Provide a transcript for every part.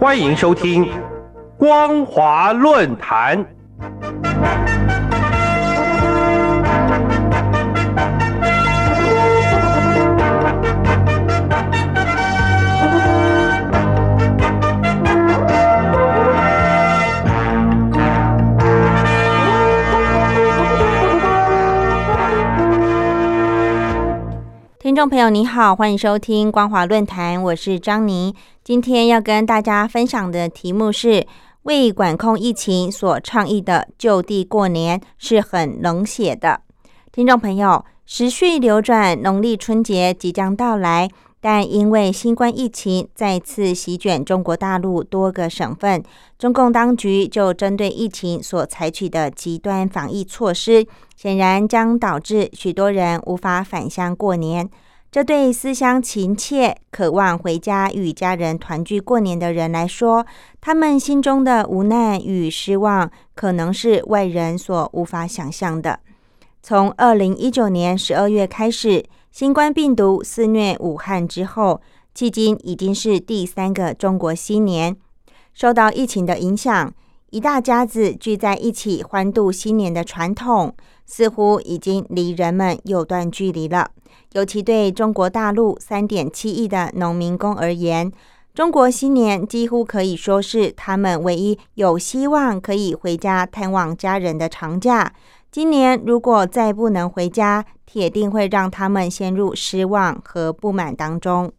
欢迎收听《光华论坛》。众朋友，你好，欢迎收听光华论坛，我是张妮。今天要跟大家分享的题目是：为管控疫情所倡议的就地过年是很冷血的。听众朋友，时序流转，农历春节即将到来，但因为新冠疫情再次席卷中国大陆多个省份，中共当局就针对疫情所采取的极端防疫措施。显然将导致许多人无法返乡过年，这对思乡情切、渴望回家与家人团聚过年的人来说，他们心中的无奈与失望，可能是外人所无法想象的。从二零一九年十二月开始，新冠病毒肆虐武汉之后，迄今已经是第三个中国新年。受到疫情的影响，一大家子聚在一起欢度新年的传统。似乎已经离人们有段距离了。尤其对中国大陆三点七亿的农民工而言，中国新年几乎可以说是他们唯一有希望可以回家探望家人的长假。今年如果再不能回家，铁定会让他们陷入失望和不满当中。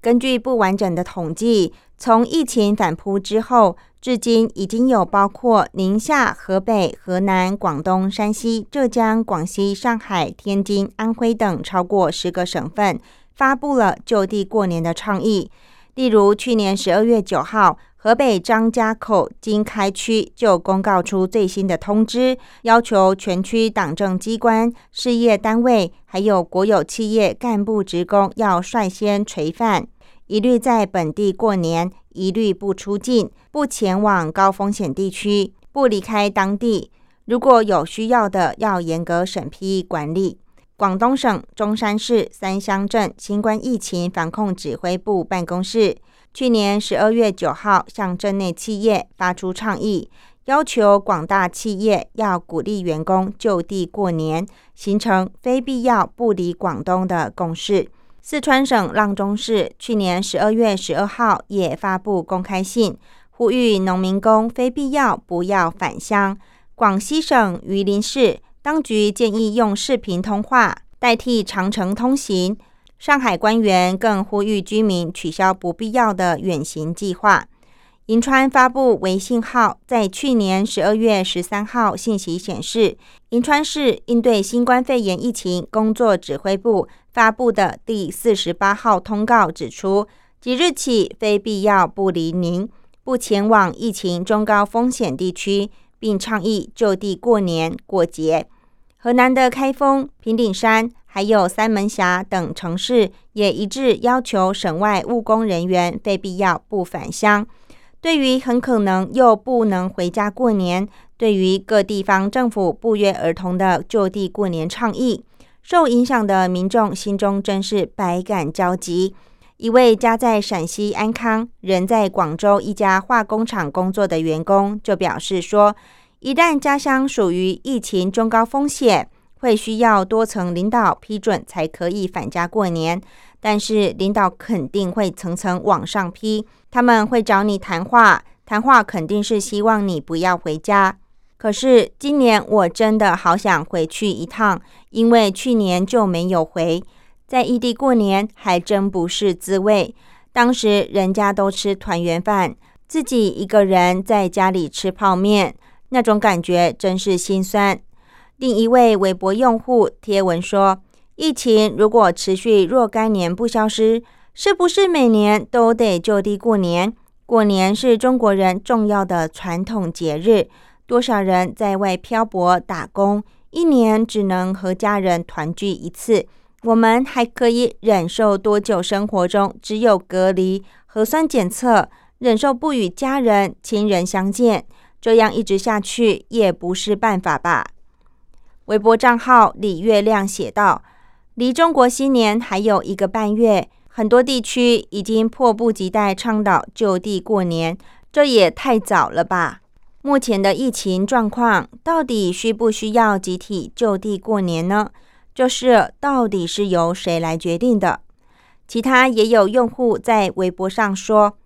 根据不完整的统计，从疫情反扑之后。至今已经有包括宁夏、河北、河南、广东、山西、浙江、广西、上海、天津、安徽等超过十个省份发布了就地过年的倡议。例如，去年十二月九号，河北张家口经开区就公告出最新的通知，要求全区党政机关、事业单位还有国有企业干部职工要率先垂范，一律在本地过年。一律不出境，不前往高风险地区，不离开当地。如果有需要的，要严格审批管理。广东省中山市三乡镇新冠疫情防控指挥部办公室去年十二月九号向镇内企业发出倡议，要求广大企业要鼓励员工就地过年，形成非必要不离广东的共识。四川省阆中市去年十二月十二号也发布公开信，呼吁农民工非必要不要返乡。广西省榆林市当局建议用视频通话代替长城通行。上海官员更呼吁居民取消不必要的远行计划。银川发布微信号，在去年十二月十三号信息显示，银川市应对新冠肺炎疫情工作指挥部发布的第四十八号通告指出，即日起非必要不离宁，不前往疫情中高风险地区，并倡议就地过年过节。河南的开封、平顶山还有三门峡等城市也一致要求省外务工人员非必要不返乡。对于很可能又不能回家过年，对于各地方政府不约而同的就地过年倡议，受影响的民众心中真是百感交集。一位家在陕西安康、人在广州一家化工厂工作的员工就表示说：“一旦家乡属于疫情中高风险，会需要多层领导批准才可以返家过年。”但是领导肯定会层层往上批，他们会找你谈话，谈话肯定是希望你不要回家。可是今年我真的好想回去一趟，因为去年就没有回，在异地过年还真不是滋味。当时人家都吃团圆饭，自己一个人在家里吃泡面，那种感觉真是心酸。另一位微博用户贴文说。疫情如果持续若干年不消失，是不是每年都得就地过年？过年是中国人重要的传统节日，多少人在外漂泊打工，一年只能和家人团聚一次。我们还可以忍受多久？生活中只有隔离、核酸检测，忍受不与家人亲人相见，这样一直下去也不是办法吧？微博账号李月亮写道。离中国新年还有一个半月，很多地区已经迫不及待倡导就地过年，这也太早了吧？目前的疫情状况，到底需不需要集体就地过年呢？这事到底是由谁来决定的？其他也有用户在微博上说：“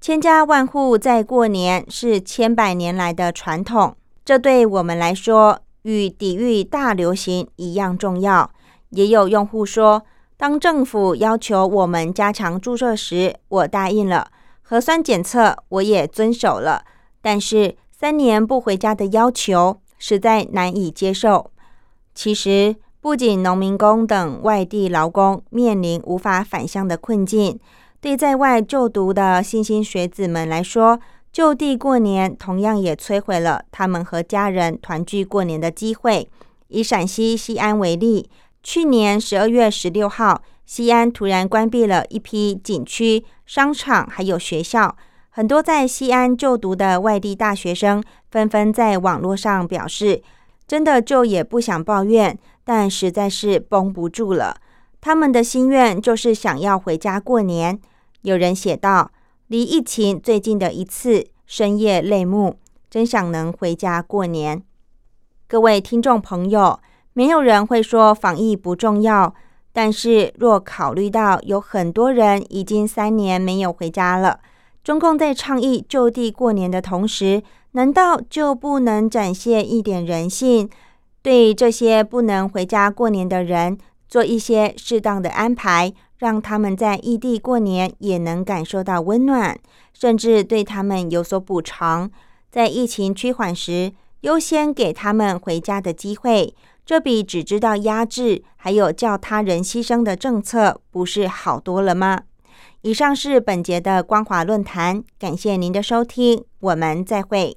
千家万户在过年是千百年来的传统，这对我们来说与抵御大流行一样重要。”也有用户说：“当政府要求我们加强注射时，我答应了；核酸检测我也遵守了，但是。”三年不回家的要求实在难以接受。其实，不仅农民工等外地劳工面临无法返乡的困境，对在外就读的莘莘学子们来说，就地过年同样也摧毁了他们和家人团聚过年的机会。以陕西西安为例，去年十二月十六号，西安突然关闭了一批景区、商场还有学校。很多在西安就读的外地大学生纷纷在网络上表示：“真的就也不想抱怨，但实在是绷不住了。他们的心愿就是想要回家过年。”有人写道：“离疫情最近的一次，深夜泪目，真想能回家过年。”各位听众朋友，没有人会说防疫不重要，但是若考虑到有很多人已经三年没有回家了。中共在倡议就地过年的同时，难道就不能展现一点人性，对这些不能回家过年的人做一些适当的安排，让他们在异地过年也能感受到温暖，甚至对他们有所补偿，在疫情趋缓时优先给他们回家的机会，这比只知道压制还有叫他人牺牲的政策，不是好多了吗？以上是本节的光华论坛，感谢您的收听，我们再会。